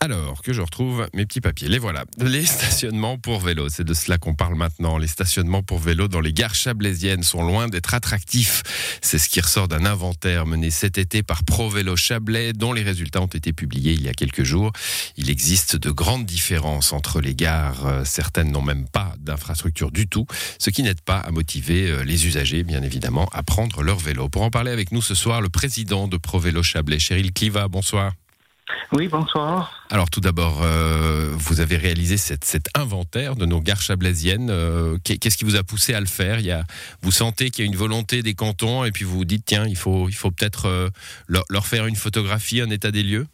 Alors que je retrouve mes petits papiers. Les voilà. Les stationnements pour vélo. C'est de cela qu'on parle maintenant. Les stationnements pour vélo dans les gares chablaisiennes sont loin d'être attractifs. C'est ce qui ressort d'un inventaire mené cet été par Pro Vélo Chablais, dont les résultats ont été publiés il y a quelques jours. Il existe de grandes différences entre les gares. Certaines n'ont même pas d'infrastructure du tout, ce qui n'aide pas à motiver euh, les usagers, bien évidemment, à prendre leur vélo. Pour en parler avec nous ce soir, le président de Pro Vélo Chablais, Cheryl Cliva. Bonsoir. Oui, bonsoir. Alors tout d'abord, euh, vous avez réalisé cette, cet inventaire de nos gares chablaisiennes. Euh, Qu'est-ce qui vous a poussé à le faire? Il y a, Vous sentez qu'il y a une volonté des cantons et puis vous vous dites, tiens, il faut, il faut peut-être euh, leur, leur, faire une photographie, un état des lieux?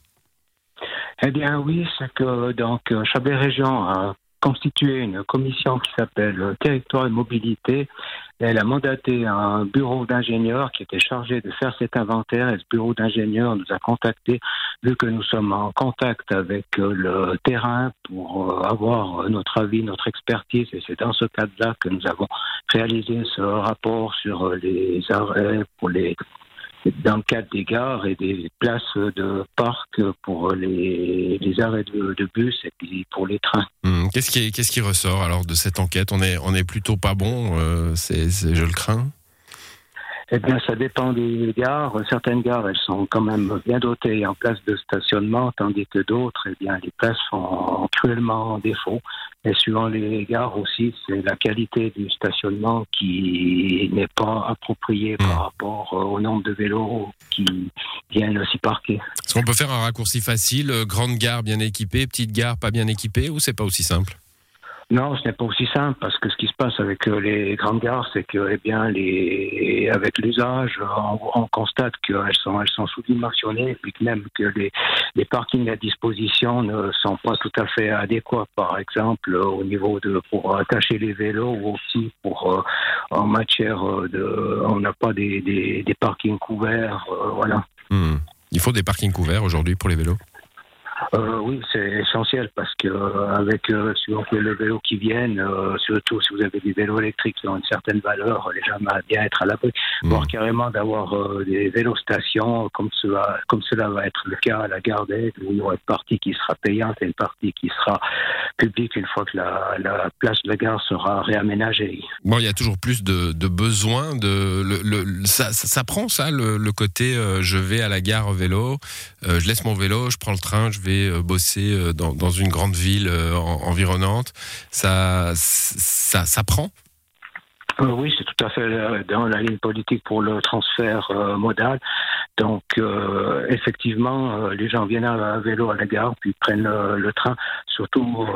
Eh bien oui, c'est que donc Chablais Région a constitué une commission qui s'appelle Territoire et Mobilité. Elle a mandaté un bureau d'ingénieurs qui était chargé de faire cet inventaire et ce bureau d'ingénieurs nous a contactés vu que nous sommes en contact avec le terrain pour avoir notre avis, notre expertise et c'est dans ce cadre-là que nous avons réalisé ce rapport sur les arrêts pour les dans le cadre des gares et des places de parc pour les, arrêts de, bus et pour les trains. Mmh. Qu'est-ce qui, qui ressort alors de cette enquête? On est, on est plutôt pas bon, euh, je le crains? Eh bien, ça dépend des gares. Certaines gares, elles sont quand même bien dotées en places de stationnement, tandis que d'autres, eh bien, les places sont cruellement en défaut. Et suivant les gares aussi, c'est la qualité du stationnement qui n'est pas appropriée mmh. par rapport au nombre de vélos qui viennent aussi parquer. Est-ce qu'on peut faire un raccourci facile Grande gare bien équipée, petite gare pas bien équipée, ou c'est pas aussi simple? Non, ce n'est pas aussi simple parce que ce qui se passe avec les grandes gares, c'est que, eh bien, avec l'usage, on, on, constate qu'elles sont, elles sont sous-dimensionnées et que même que les, les parkings à disposition ne sont pas tout à fait adéquats. Par exemple, au niveau de pour attacher les vélos ou aussi pour euh, en matière de, on n'a pas des, des, parkings couverts, euh, voilà. Mmh. Il faut des parkings couverts aujourd'hui pour les vélos? Euh, oui, c'est essentiel parce que euh, avec euh, suivant les vélos qui viennent, euh, surtout si vous avez des vélos électriques qui ont une certaine valeur, les gens aimeraient bien être à l'abri, mmh. voire carrément d'avoir euh, des vélostations comme cela, comme cela va être le cas à la gare d'Aide, où il y aura une partie qui sera payante et une partie qui sera publique une fois que la, la place de la gare sera réaménagée. Bon, il y a toujours plus de, de besoins. De, le, le, ça, ça, ça, prend ça, le, le côté je vais à la gare vélo, je laisse mon vélo, je prends le train, je vais bosser dans, dans, une grande ville environnante, ça, ça, prend? Euh, oui, c'est tout à fait dans la ligne politique pour le transfert euh, modal. Donc, euh, effectivement, les gens viennent à, vélo à la gare, puis prennent le train, surtout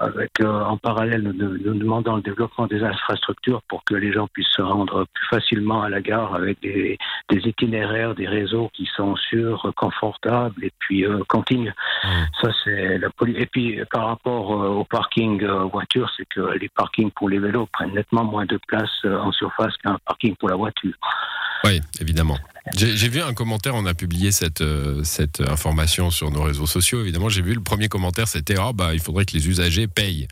avec en parallèle, nous, nous, demandons le développement des infrastructures pour que les gens puissent se rendre plus facilement à la gare avec des, des itinéraires, des réseaux qui sont sûrs, confortables et puis continus. Mmh. Ça, c'est la politique. Et puis, par rapport au parking voiture, c'est que les parkings pour les vélos prennent nettement moins de place en surface qu'un parking pour la voiture. Oui, évidemment. J'ai vu un commentaire, on a publié cette, euh, cette information sur nos réseaux sociaux, évidemment. J'ai vu le premier commentaire, c'était oh, bah, il faudrait que les usagers payent.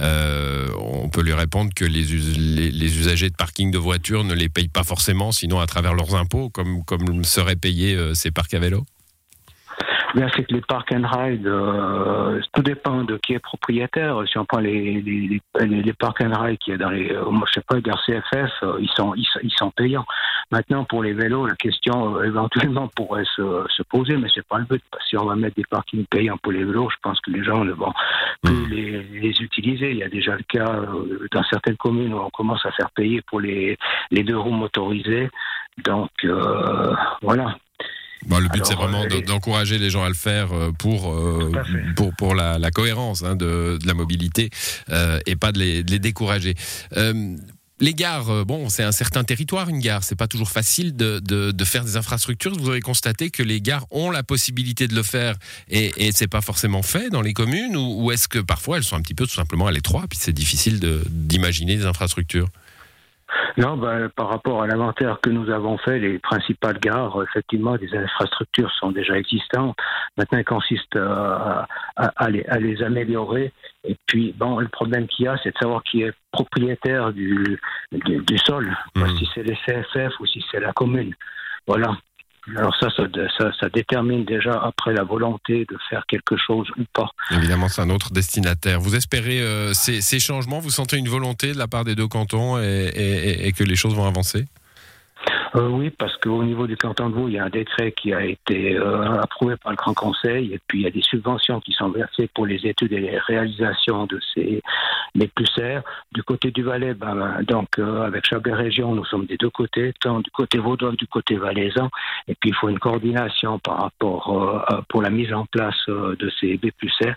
Euh, on peut lui répondre que les, les, usagers de parking de voitures ne les payent pas forcément, sinon à travers leurs impôts, comme, comme seraient payés euh, ces parcs à vélo Bien, c'est que les park and ride, euh, tout dépend de qui est propriétaire. Si on prend les, les, les, les park and ride qui est dans les, euh, je sais pas, les CFF, euh, ils sont, ils, ils, sont payants. Maintenant, pour les vélos, la question euh, éventuellement pourrait se, se poser, mais c'est pas le but. Si on va mettre des parkings payants pour les vélos, je pense que les gens ne vont plus mmh. les, les, utiliser. Il y a déjà le cas euh, dans certaines communes où on commence à faire payer pour les, les deux roues motorisées. Donc euh, voilà. Bon, le but, c'est vraiment euh, d'encourager les gens à le faire euh, pour, euh, pour, pour la, la cohérence hein, de, de, la mobilité euh, et pas de les, de les décourager. Les gares, bon, c'est un certain territoire, une gare. C'est pas toujours facile de, faire des infrastructures. Vous avez constaté que les gares ont la possibilité de le faire et, et c'est pas forcément fait dans les communes ou, ou est-ce que parfois elles sont un petit peu tout simplement à l'étroit puis c'est difficile d'imaginer des infrastructures? Non, ben, par rapport à l'inventaire que nous avons fait, les principales gares, effectivement, des infrastructures sont déjà existantes. Maintenant, il consiste à, à, à, les, à, les, améliorer. Et puis, bon, le problème qu'il y a, c'est de savoir qui est propriétaire du, du, du sol, mmh. si c'est les CFF ou si c'est la commune. voilà. Alors ça ça, ça, détermine déjà après la volonté de faire quelque chose ou pas. Évidemment, c'est un autre destinataire. Vous espérez euh, ces, changements Vous sentez une volonté de la part des deux cantons et que les choses vont avancer? Euh, oui, parce qu'au niveau du canton de Vaud, il y a un décret qui a été euh, approuvé par le Grand Conseil, et puis il y a des subventions qui sont versées pour les études et les réalisations de ces les serres. Du côté du Valais, ben, donc euh, avec Chablais Région, nous sommes des deux côtés, tant du côté vaudois que du côté valaisan, et puis il faut une coordination par rapport pour la mise en place de ces BPUCR.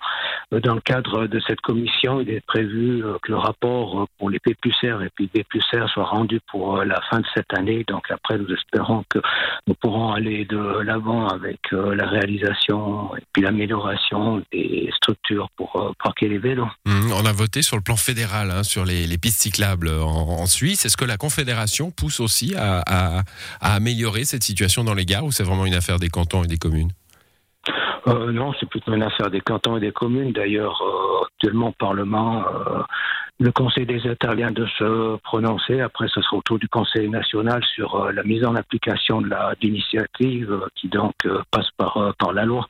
Dans le cadre de cette commission, il est prévu que le rapport pour les BPUCR et puis BPUCR soit rendu pour la fin de cette année, donc après, nous espérons que nous pourrons aller de l'avant avec euh, la réalisation et puis l'amélioration des structures pour euh, parquer les vélos. Mmh, on a voté sur le plan fédéral hein, sur les, pistes cyclables en, Suisse. Est-ce que la Confédération pousse aussi à, améliorer cette situation dans les gares ou c'est vraiment une affaire des cantons et des communes? Euh, non, c'est plutôt une affaire des cantons et des communes. D'ailleurs, actuellement, au Parlement, le Conseil des États vient de se prononcer. Après, ce sera au tour du Conseil national sur euh, la mise en application de l'initiative euh, qui donc euh, passe par, par la loi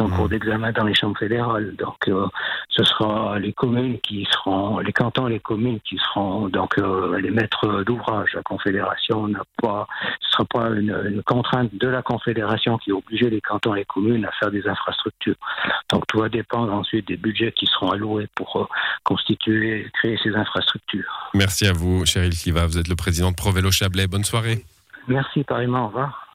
en cours d'examen dans les chambres fédérales. Donc, euh, ce sera les communes qui seront, les cantons et les communes qui seront donc euh, les maîtres d'ouvrage. La Confédération n'a pas, ce sera pas une, contrainte de la Confédération qui obligeait les cantons et les communes à faire des infrastructures. Donc, tout va dépendre ensuite des budgets qui seront alloués pour euh, constituer, créer ces infrastructures. Merci à vous, Cheryl Cliva. Vous êtes le président de ProVélo Chablais. Bonne soirée. Merci, pareillement. Au revoir.